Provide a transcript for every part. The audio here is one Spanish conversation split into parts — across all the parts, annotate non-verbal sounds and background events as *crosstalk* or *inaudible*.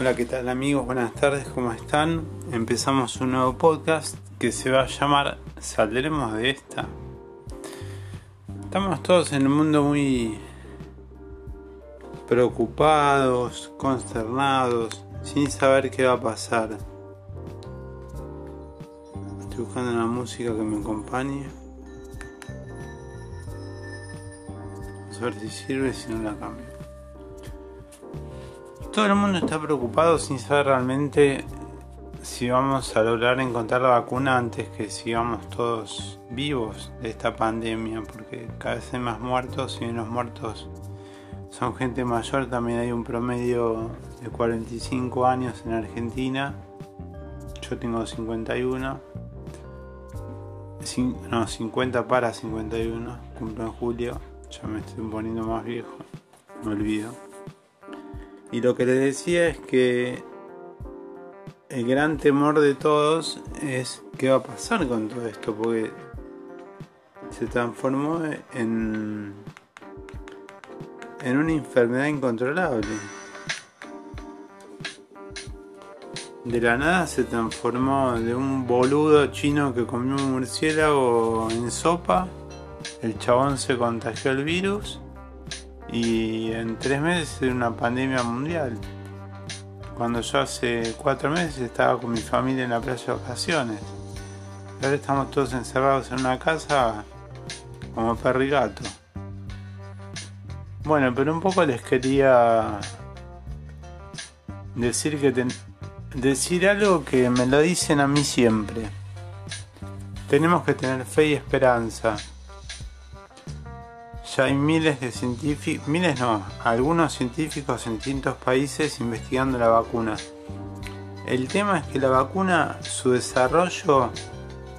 Hola, ¿qué tal amigos? Buenas tardes, ¿cómo están? Empezamos un nuevo podcast que se va a llamar Saldremos de esta. Estamos todos en un mundo muy preocupados, consternados, sin saber qué va a pasar. Estoy buscando una música que me acompañe. Vamos a ver si sirve, si no la cambio. Todo el mundo está preocupado sin saber realmente si vamos a lograr encontrar la vacuna antes que sigamos todos vivos de esta pandemia, porque cada vez hay más muertos y los muertos son gente mayor, también hay un promedio de 45 años en Argentina, yo tengo 51, no, 50 para 51, cumplo en julio, ya me estoy poniendo más viejo, me olvido. Y lo que les decía es que el gran temor de todos es qué va a pasar con todo esto, porque se transformó en, en una enfermedad incontrolable. De la nada se transformó de un boludo chino que comió un murciélago en sopa, el chabón se contagió el virus y en tres meses era una pandemia mundial. Cuando yo hace cuatro meses estaba con mi familia en la playa de ocasiones. Ahora estamos todos encerrados en una casa como perro y gato. Bueno, pero un poco les quería decir que decir algo que me lo dicen a mí siempre. Tenemos que tener fe y esperanza ya hay miles de científicos, miles no, algunos científicos en distintos países investigando la vacuna. El tema es que la vacuna, su desarrollo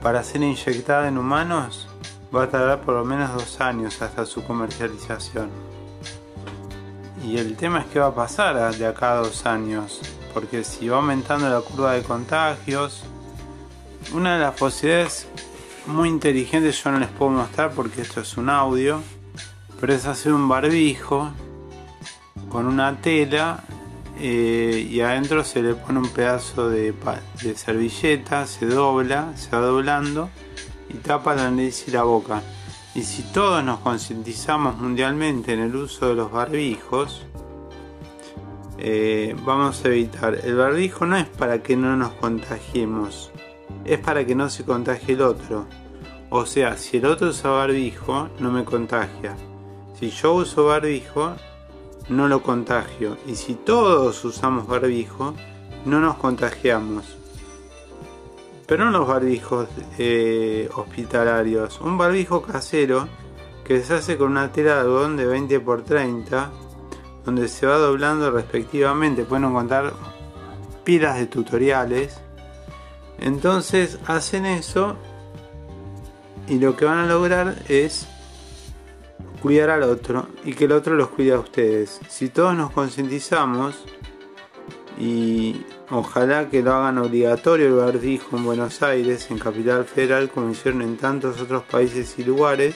para ser inyectada en humanos va a tardar por lo menos dos años hasta su comercialización. Y el tema es qué va a pasar de acá a dos años, porque si va aumentando la curva de contagios, una de las posibilidades muy inteligentes yo no les puedo mostrar porque esto es un audio, pero es hacer un barbijo con una tela eh, y adentro se le pone un pedazo de, servilleta, se dobla, se va doblando y tapa la nariz y la boca. Y si todos nos concientizamos mundialmente en el uso de los barbijos, eh, vamos a evitar. El barbijo no es para que no nos contagiemos, es para que no se contagie el otro. O sea, si el otro usa barbijo, no me contagia. Si yo uso barbijo, no lo contagio. Y si todos usamos barbijo, no nos contagiamos. Pero no los barbijos eh, hospitalarios. Un barbijo casero que se hace con una tela de algodón de 20 x 30 donde se va doblando respectivamente. Pueden encontrar pilas de tutoriales. Entonces hacen eso y lo que van a lograr es cuidar al otro y que el otro los cuide a ustedes. Si todos nos concientizamos y ojalá que lo hagan obligatorio el barbijo en Buenos Aires, en Capital Federal, como hicieron en tantos otros países y lugares,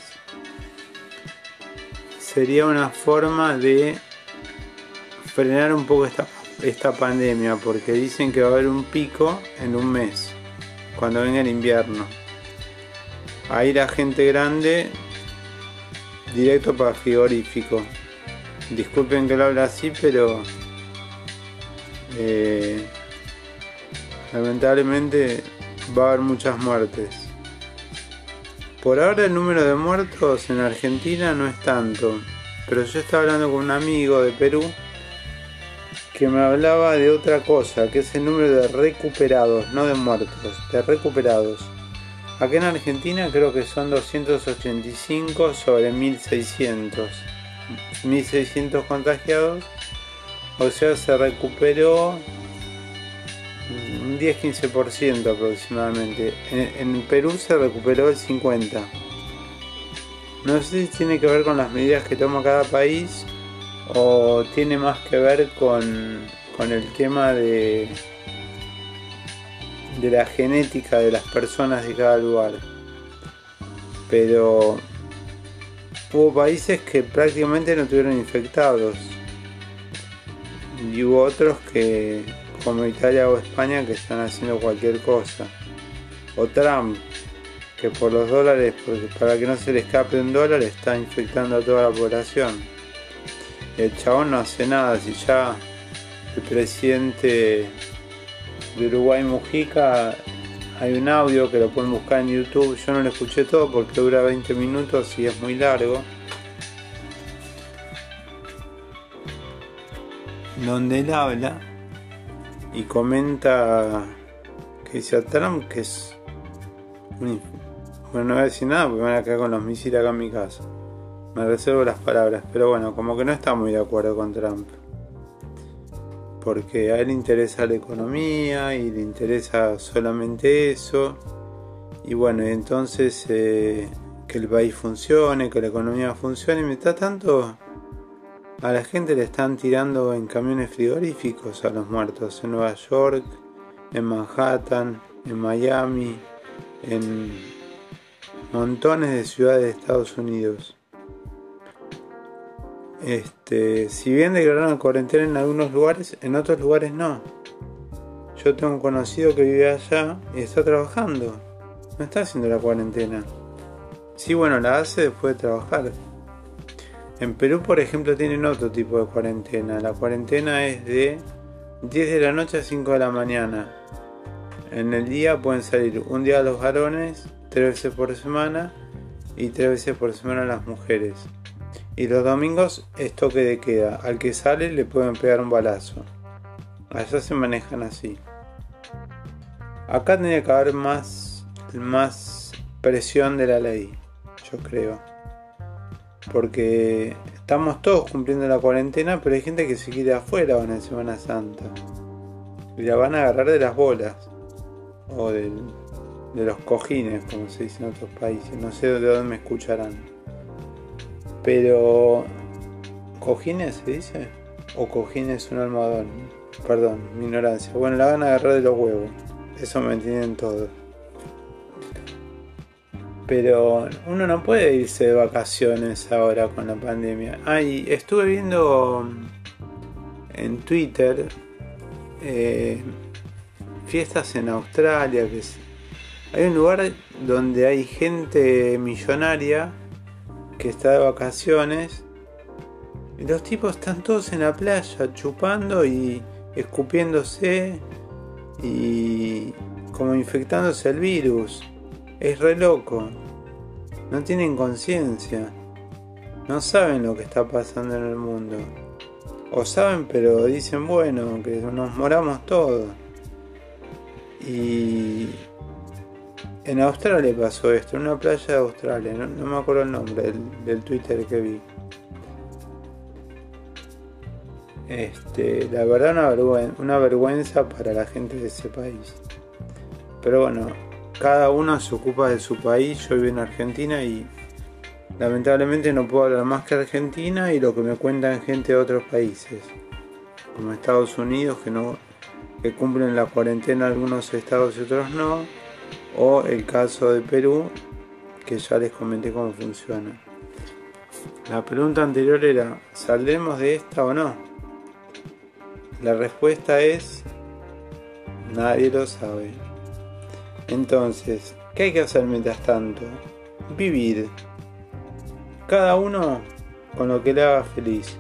sería una forma de frenar un poco esta, esta pandemia, porque dicen que va a haber un pico en un mes, cuando venga el invierno. Ahí la gente grande directo para frigorífico. Disculpen que lo hable así, pero eh, lamentablemente va a haber muchas muertes. Por ahora el número de muertos en Argentina no es tanto, pero yo estaba hablando con un amigo de Perú que me hablaba de otra cosa, que es el número de recuperados, no de muertos, de recuperados. Acá en Argentina creo que son 285 sobre 1600. 1600 contagiados. O sea, se recuperó un 10-15% aproximadamente. En, Perú se recuperó el 50%. No sé si tiene que ver con las medidas que toma cada país o tiene más que ver con, con el tema de de la genética de las personas de cada lugar. Pero hubo países que prácticamente no tuvieron infectados. y hubo otros que, como Italia o España, que están haciendo cualquier cosa. O Trump, que por los dólares, para que no se le escape un dólar, está infectando a toda la población. El chabón no hace nada, si ya el presidente de Uruguay Mujica hay un audio que lo pueden buscar en YouTube. Yo no lo escuché todo porque dura 20 minutos y es muy largo. Donde él habla y comenta que dice a Trump que es. Bueno, no voy a decir nada porque me van a quedar con los misiles acá en mi casa. Me reservo las palabras, pero bueno, como que no está muy de acuerdo con Trump porque a él le interesa la economía y le interesa solamente eso. Y bueno, entonces eh, que el país funcione, que la economía funcione. Y mientras tanto, a la gente le están tirando en camiones frigoríficos a los muertos en Nueva York, en Manhattan, en Miami, en montones de ciudades de Estados Unidos. Este, si bien declararon cuarentena en algunos lugares, en otros lugares no. Yo tengo un conocido que vive allá y está trabajando. No está haciendo la cuarentena. Sí, bueno, la hace después de trabajar. En Perú, por ejemplo, tienen otro tipo de cuarentena. La cuarentena es de 10 de la noche a 5 de la mañana. En el día pueden salir un día los varones, tres veces por semana y tres veces por semana las mujeres. Y los domingos es toque de queda. Al que sale le pueden pegar un balazo. Allá se manejan así. Acá tiene que haber más, más presión de la ley, yo creo. Porque estamos todos cumpliendo la cuarentena, pero hay gente que se quiere afuera en Semana Santa. Y la van a agarrar de las bolas. O de los cojines, como se dice en otros países. No sé de dónde me escucharán. Pero. ¿Cojines se dice? ¿O cojines un almohadón? Perdón, mi ignorancia. Bueno, la van a agarrar de los huevos. Eso me entienden todos. Pero uno no puede irse de vacaciones ahora con la pandemia. Ay, estuve viendo en Twitter eh, fiestas en Australia. Que hay un lugar donde hay gente millonaria que está de vacaciones. Y los tipos están todos en la playa chupando y escupiéndose y como infectándose el virus. Es re loco. No tienen conciencia. No saben lo que está pasando en el mundo. O saben pero dicen bueno que nos moramos todos. Y en Australia pasó esto, en una playa de Australia, no, me acuerdo el nombre del, Twitter que vi. Este, la verdad una vergüenza, una vergüenza para la gente de ese país. Pero bueno, cada uno se ocupa de su país, yo vivo en Argentina y lamentablemente no puedo hablar más que Argentina y lo que me cuentan gente de otros países, como Estados Unidos que no que cumplen la cuarentena algunos estados y otros no o el caso de Perú, que ya les comenté cómo funciona. La pregunta anterior era, ¿saldremos de esta o no? La respuesta es, nadie lo sabe. Entonces, ¿qué hay que hacer mientras tanto? Vivir. Cada uno con lo que le haga feliz.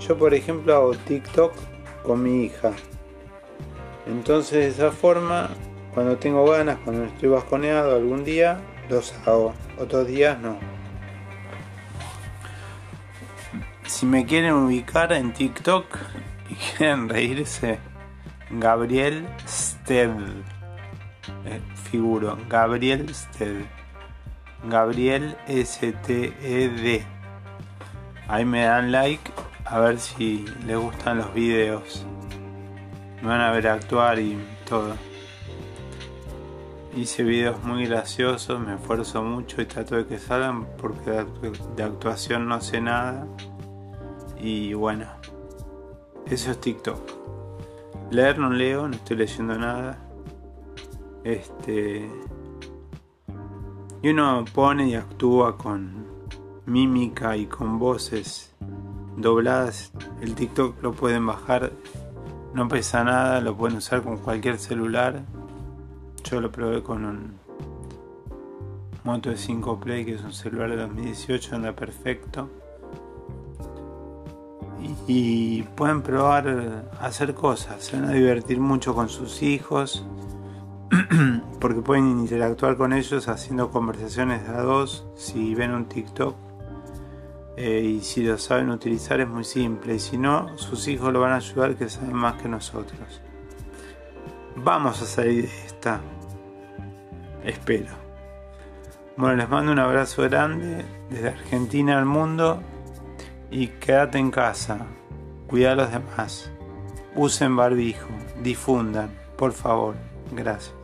Yo, por ejemplo, hago TikTok con mi hija. Entonces, de esa forma cuando tengo ganas, cuando estoy bajoneado algún día, los hago. Otros días no. Si me quieren ubicar en TikTok *laughs* y quieren reírse, Gabriel Sted. Eh, figuro, Gabriel Sted. Gabriel S-T-E-D. Ahí me dan like a ver si les gustan los videos. Me van a ver actuar y todo. Hice videos muy graciosos, me esfuerzo mucho y trato de que salgan porque de actuación no sé nada. Y bueno, eso es TikTok. Leer no leo, no estoy leyendo nada. Este. Y uno pone y actúa con mímica y con voces dobladas. El TikTok lo pueden bajar, no pesa nada, lo pueden usar con cualquier celular. Yo lo probé con un Moto de 5 Play, que es un celular de 2018, anda perfecto. Y, pueden probar a hacer cosas, se van a divertir mucho con sus hijos, *clears throat* porque pueden interactuar con ellos haciendo conversaciones de a dos si ven un TikTok. Eh, y si lo saben utilizar es muy simple, y si no, sus hijos lo van a ayudar que saben más que nosotros. Vamos a salir de esta. Espero. Bueno, les mando un abrazo grande desde Argentina al mundo y quédate en casa. Cuida a los demás. Usen barbijo. Difundan, por favor. Gracias.